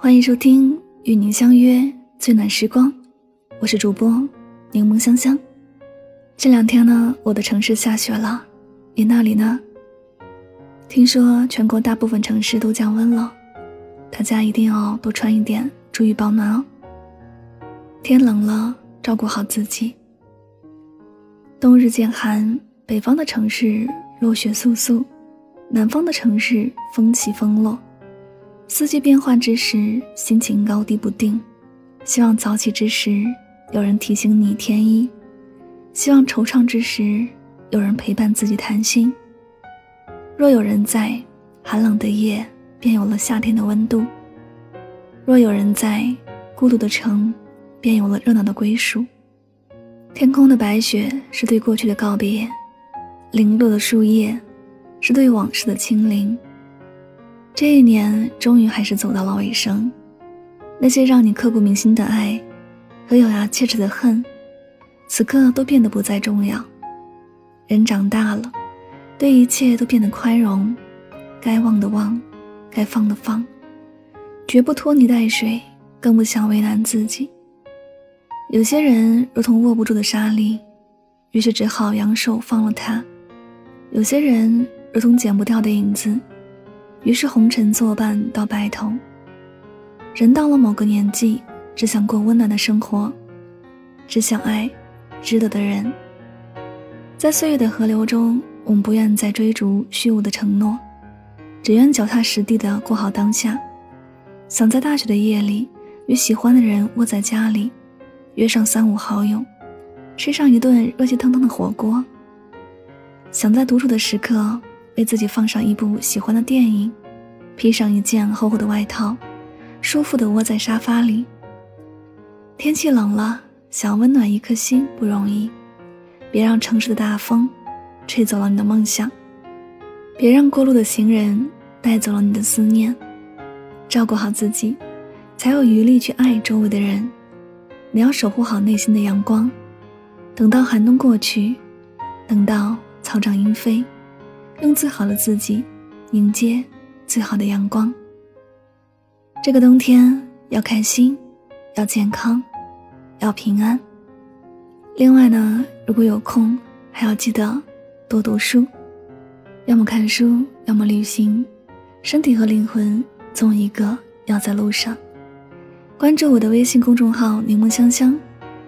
欢迎收听与您相约最暖时光，我是主播柠檬香香。这两天呢，我的城市下雪了，你那里呢？听说全国大部分城市都降温了，大家一定要多穿一点，注意保暖哦。天冷了，照顾好自己。冬日渐寒，北方的城市落雪簌簌，南方的城市风起风落。四季变换之时，心情高低不定。希望早起之时，有人提醒你添衣；希望惆怅之时，有人陪伴自己谈心。若有人在，寒冷的夜便有了夏天的温度；若有人在，孤独的城便有了热闹的归属。天空的白雪是对过去的告别，零落的树叶是对往事的清零。这一年终于还是走到了尾声，那些让你刻骨铭心的爱，和咬牙切齿的恨，此刻都变得不再重要。人长大了，对一切都变得宽容，该忘的忘，该放的放，绝不拖泥带水，更不想为难自己。有些人如同握不住的沙粒，于是只好扬手放了他；有些人如同剪不掉的影子。于是红尘作伴到白头。人到了某个年纪，只想过温暖的生活，只想爱值得的人。在岁月的河流中，我们不愿再追逐虚无的承诺，只愿脚踏实地的过好当下。想在大雪的夜里，与喜欢的人窝在家里，约上三五好友，吃上一顿热气腾腾的火锅。想在独处的时刻。为自己放上一部喜欢的电影，披上一件厚厚的外套，舒服的窝在沙发里。天气冷了，想温暖一颗心不容易，别让城市的大风吹走了你的梦想，别让过路的行人带走了你的思念。照顾好自己，才有余力去爱周围的人。你要守护好内心的阳光，等到寒冬过去，等到草长莺飞。用最好的自己迎接最好的阳光。这个冬天要开心，要健康，要平安。另外呢，如果有空，还要记得多读书，要么看书，要么旅行。身体和灵魂总有一个要在路上。关注我的微信公众号“柠檬香香”，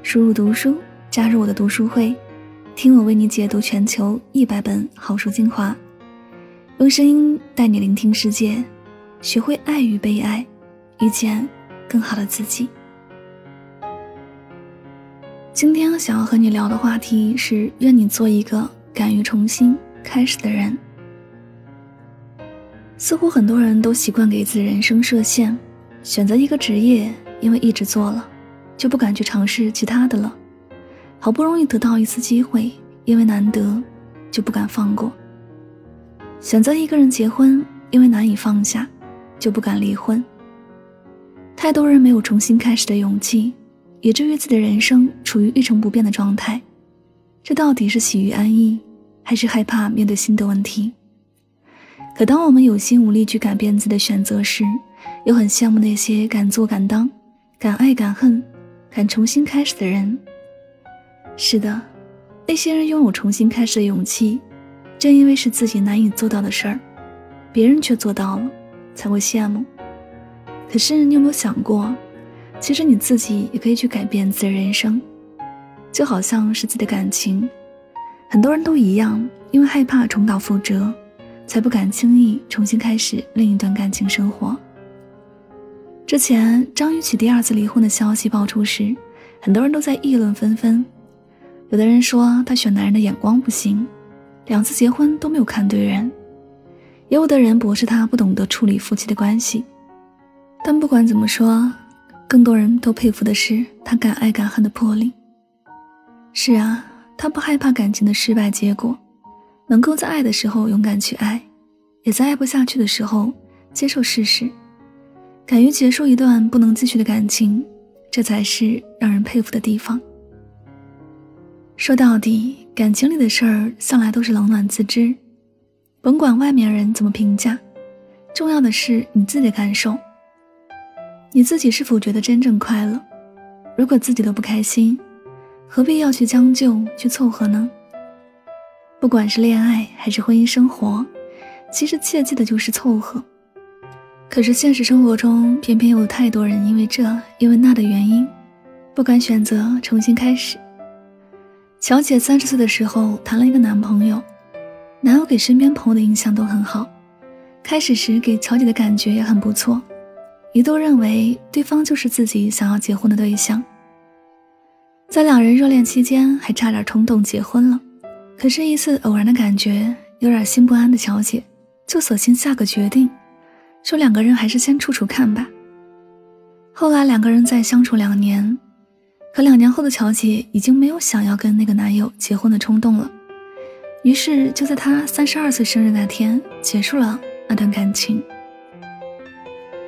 输入“读书”，加入我的读书会。听我为你解读全球一百本好书精华，用声音带你聆听世界，学会爱与被爱，遇见更好的自己。今天想要和你聊的话题是：愿你做一个敢于重新开始的人。似乎很多人都习惯给自己人生设限，选择一个职业，因为一直做了，就不敢去尝试其他的了。好不容易得到一次机会，因为难得，就不敢放过。选择一个人结婚，因为难以放下，就不敢离婚。太多人没有重新开始的勇气，以至于自己的人生处于一成不变的状态。这到底是喜于安逸，还是害怕面对新的问题？可当我们有心无力去改变自己的选择时，又很羡慕那些敢做敢当、敢爱敢恨、敢重新开始的人。是的，那些人拥有重新开始的勇气，正因为是自己难以做到的事儿，别人却做到了，才会羡慕。可是你有没有想过，其实你自己也可以去改变自己的人生，就好像是自己的感情，很多人都一样，因为害怕重蹈覆辙，才不敢轻易重新开始另一段感情生活。之前张雨绮第二次离婚的消息爆出时，很多人都在议论纷纷。有的人说他选男人的眼光不行，两次结婚都没有看对人；也有的人驳斥他不懂得处理夫妻的关系。但不管怎么说，更多人都佩服的是他敢爱敢恨的魄力。是啊，他不害怕感情的失败结果，能够在爱的时候勇敢去爱，也在爱不下去的时候接受事实，敢于结束一段不能继续的感情，这才是让人佩服的地方。说到底，感情里的事儿向来都是冷暖自知，甭管外面人怎么评价，重要的是你自己的感受。你自己是否觉得真正快乐？如果自己都不开心，何必要去将就、去凑合呢？不管是恋爱还是婚姻生活，其实切记的就是凑合。可是现实生活中，偏偏有太多人因为这、因为那的原因，不敢选择重新开始。乔姐三十岁的时候谈了一个男朋友，男友给身边朋友的印象都很好，开始时给乔姐的感觉也很不错。一度认为对方就是自己想要结婚的对象，在两人热恋期间还差点冲动结婚了。可是，一次偶然的感觉，有点心不安的乔姐，就索性下个决定，说两个人还是先处处看吧。后来两个人再相处两年，可两年后的乔姐已经没有想要跟那个男友结婚的冲动了，于是就在她三十二岁生日那天结束了那段感情。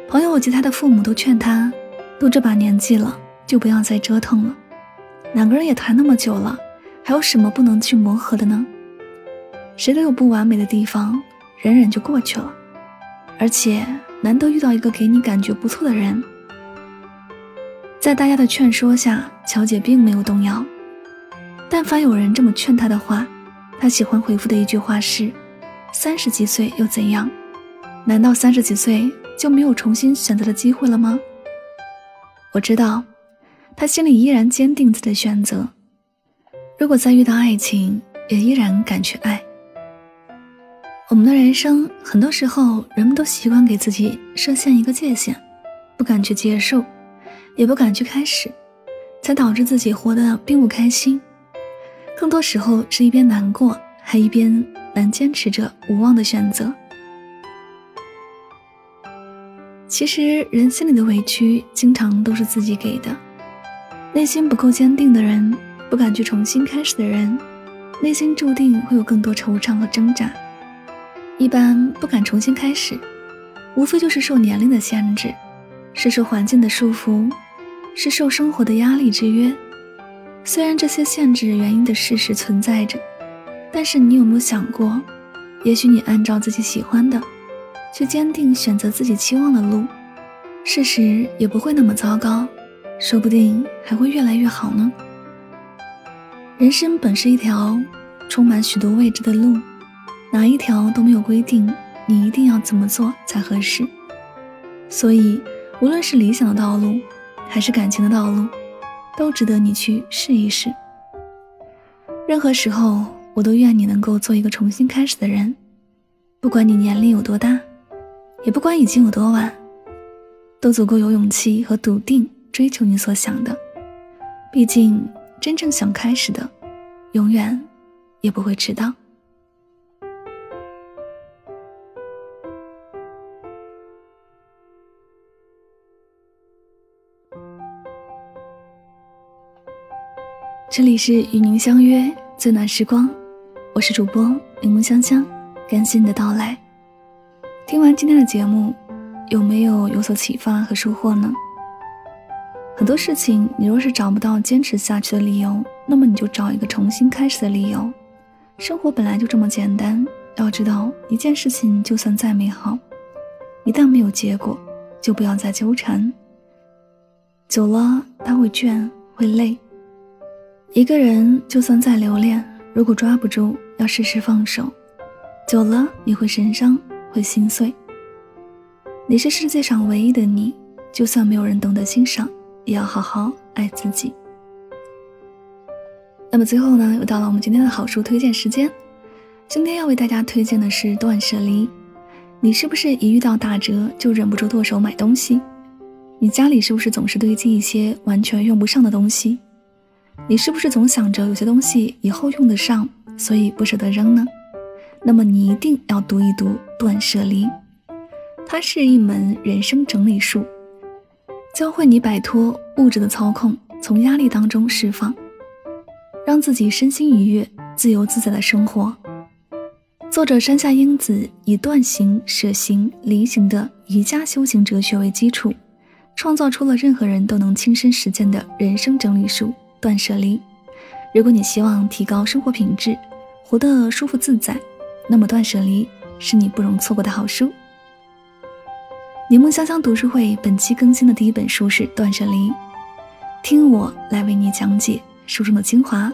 朋友及她的父母都劝她，都这把年纪了，就不要再折腾了。两个人也谈那么久了，还有什么不能去磨合的呢？谁都有不完美的地方，忍忍就过去了。而且难得遇到一个给你感觉不错的人。在大家的劝说下，乔姐并没有动摇。但凡有人这么劝她的话，她喜欢回复的一句话是：“三十几岁又怎样？难道三十几岁？”就没有重新选择的机会了吗？我知道，他心里依然坚定自己的选择。如果再遇到爱情，也依然敢去爱。我们的人生，很多时候人们都习惯给自己设限一个界限，不敢去接受，也不敢去开始，才导致自己活得并不开心。更多时候是一边难过，还一边难坚持着无望的选择。其实，人心里的委屈经常都是自己给的。内心不够坚定的人，不敢去重新开始的人，内心注定会有更多惆怅和挣扎。一般不敢重新开始，无非就是受年龄的限制，是受环境的束缚，是受生活的压力制约。虽然这些限制原因的事实存在着，但是你有没有想过，也许你按照自己喜欢的。去坚定选择自己期望的路，事实也不会那么糟糕，说不定还会越来越好呢。人生本是一条充满许多未知的路，哪一条都没有规定你一定要怎么做才合适。所以，无论是理想的道路，还是感情的道路，都值得你去试一试。任何时候，我都愿你能够做一个重新开始的人，不管你年龄有多大。也不管已经有多晚，都足够有勇气和笃定追求你所想的。毕竟，真正想开始的，永远也不会迟到。这里是与您相约最暖时光，我是主播柠檬香香，感谢你的到来。听完今天的节目，有没有有所启发和收获呢？很多事情，你若是找不到坚持下去的理由，那么你就找一个重新开始的理由。生活本来就这么简单。要知道，一件事情就算再美好，一旦没有结果，就不要再纠缠。久了，他会倦，会累。一个人就算再留恋，如果抓不住，要适时放手。久了，你会神伤。会心碎。你是世界上唯一的你，就算没有人懂得欣赏，也要好好爱自己。那么最后呢，又到了我们今天的好书推荐时间。今天要为大家推荐的是《断舍离》。你是不是一遇到打折就忍不住剁手买东西？你家里是不是总是堆积一些完全用不上的东西？你是不是总想着有些东西以后用得上，所以不舍得扔呢？那么你一定要读一读《断舍离》，它是一门人生整理术，教会你摆脱物质的操控，从压力当中释放，让自己身心愉悦、自由自在的生活。作者山下英子以断行、舍行、离行的瑜伽修行哲学为基础，创造出了任何人都能亲身实践的人生整理术——断舍离。如果你希望提高生活品质，活得舒服自在，那么断舍离是你不容错过的好书。柠檬香香读书会本期更新的第一本书是《断舍离》，听我来为你讲解书中的精华。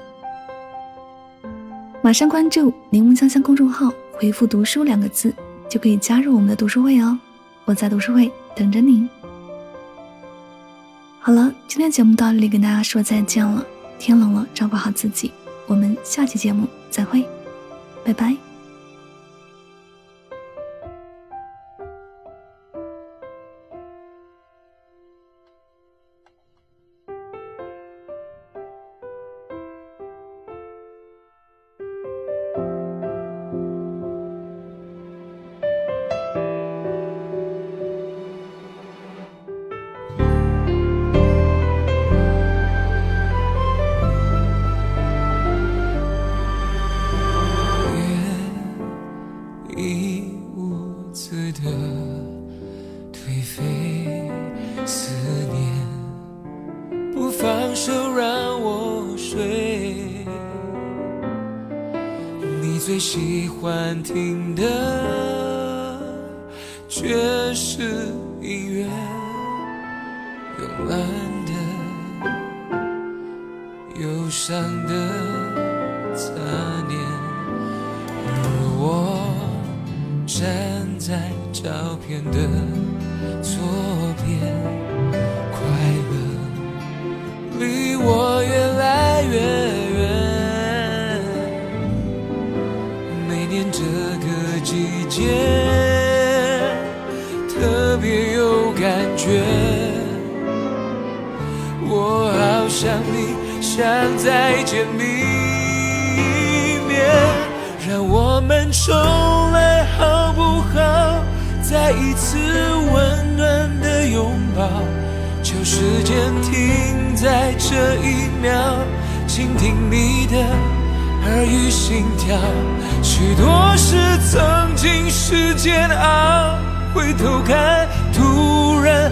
马上关注柠檬香香公众号，回复“读书”两个字，就可以加入我们的读书会哦。我在读书会等着你。好了，今天节目到这里，跟大家说再见了。天冷了，照顾好自己。我们下期节目再会，拜拜。慵懒的、忧伤的杂念，而我站在照片的左边。快乐离我越来越远，每年这个季节特别有感觉，我好想你，想再见你一面，让我们重来好不好？再一次温暖的拥抱。就时间停在这一秒，倾听你的耳语心跳。许多事曾经是煎熬，回头看，突然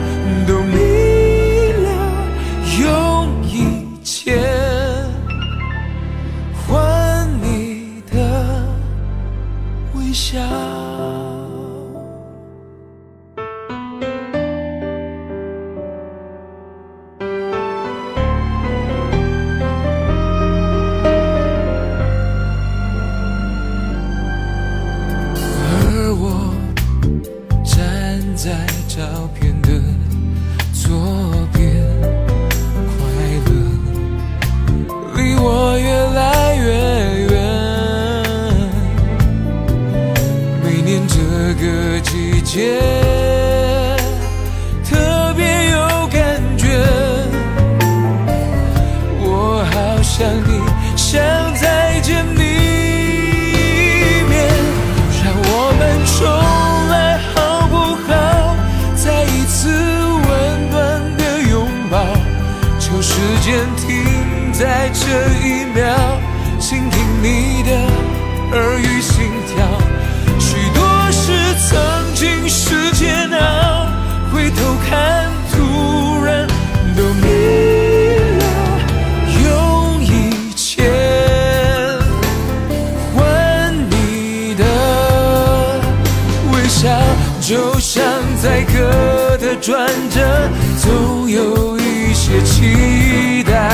的转折，总有一些期待，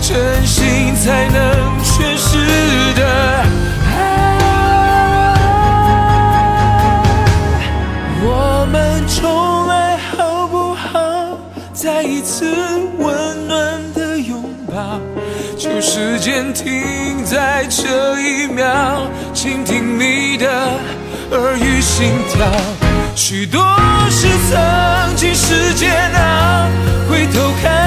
真心才能诠释的爱。我们重来，好不好？再一次温暖的拥抱，就时间停在这一秒，倾听你的耳语心跳。许多事曾经是煎熬，回头看。